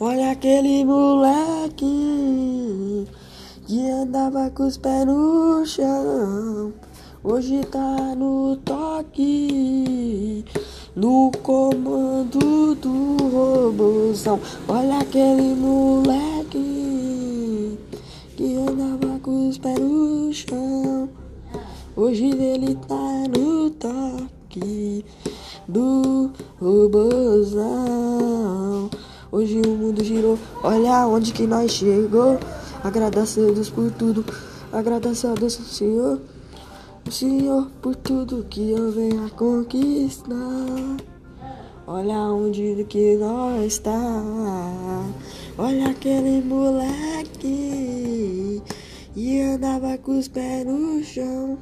Olha aquele moleque que andava com os pés no chão. Hoje tá no toque, no comando do robôzão. Olha aquele moleque que andava com os pés no chão. Hoje ele tá no toque do robôzão. Hoje o mundo girou, olha onde que nós chegou. Agradeço a Deus por tudo, agradeço a Deus, Senhor, Senhor, por tudo que eu venho a conquistar. Olha onde que nós está, olha aquele moleque e andava com os pés no chão.